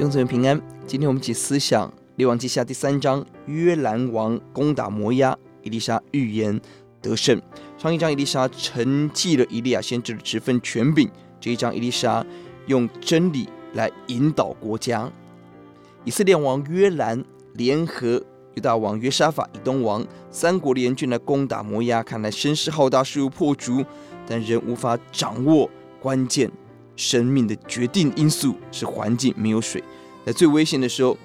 弟兄姊妹平安。今天我们一起思想列王记下第三章，约兰王攻打摩押，伊丽莎预言得胜。上一章伊丽莎承继了以利亚先知的职分权柄，这一章伊丽莎用真理来引导国家。以色列王约兰联合犹大王约沙法、以东王三国联军来攻打摩押，看来声势浩大，势如破竹，但仍无法掌握关键。生命的决定因素是环境，没有水。在最危险的时候，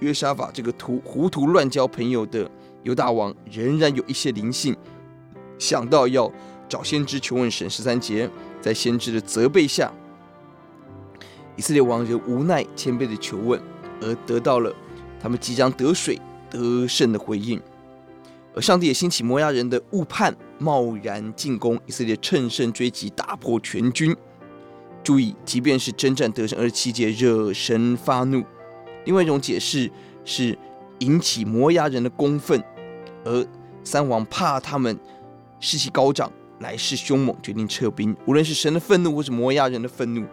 约沙法这个图糊涂乱交朋友的犹大王，仍然有一些灵性，想到要找先知求问神。十三节，在先知的责备下，以色列王仍无奈谦卑的求问，而得到了他们即将得水得胜的回应。而上帝也兴起摩押人的误判，贸然进攻，以色列乘胜追击，打破全军。注意，即便是征战得胜，二十七节惹神发怒。另外一种解释是引起摩押人的公愤，而三王怕他们士气高涨，来势凶猛，决定撤兵。无论是神的愤怒，或是摩押人的愤怒，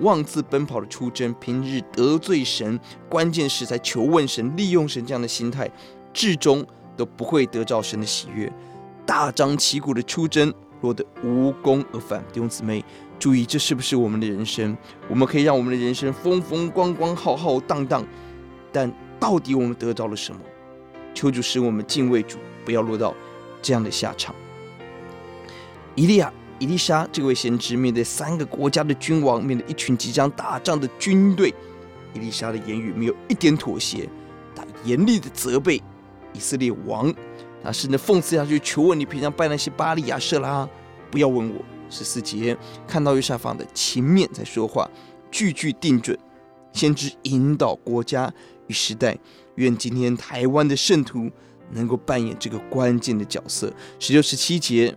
妄自奔跑的出征，平日得罪神，关键时才求问神，利用神这样的心态，至终都不会得着神的喜悦。大张旗鼓的出征，落得无功而返。弟兄姊妹。注意，这是不是我们的人生？我们可以让我们的人生风风光光、浩浩荡荡，但到底我们得到了什么？求主使我们敬畏主，不要落到这样的下场。以利亚、以利沙这位先知，面对三个国家的君王，面对一群即将打仗的军队，以利沙的言语没有一点妥协，他严厉的责备以色列王，啊甚至讽刺下去，求问你平常拜那些巴力亚舍拉，不要问我。十四节，看到右下方的情面在说话，句句定准，先知引导国家与时代。愿今天台湾的圣徒能够扮演这个关键的角色。十六、十七节，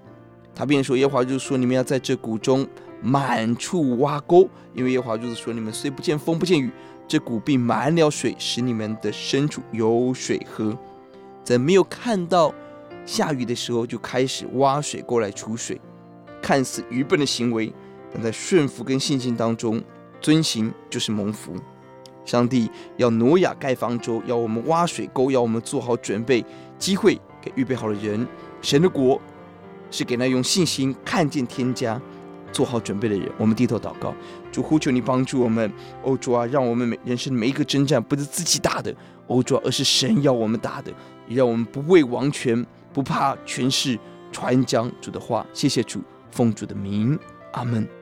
他便说：耶和华就说，你们要在这谷中满处挖沟，因为耶和华就是说，你们虽不见风不见雨，这谷必满了水，使你们的牲畜有水喝。在没有看到下雨的时候，就开始挖水沟来储水。看似愚笨的行为，但在顺服跟信心当中遵行就是蒙福。上帝要挪亚盖方舟，要我们挖水沟，要我们做好准备，机会给预备好的人。神的国是给那用信心看见天家、做好准备的人。我们低头祷告，主呼求你帮助我们，欧主啊，让我们每人生的每一个征战不是自己打的，欧主啊，而是神要我们打的，让我们不畏王权，不怕权势，传讲主的话。谢谢主。奉主的名，阿门。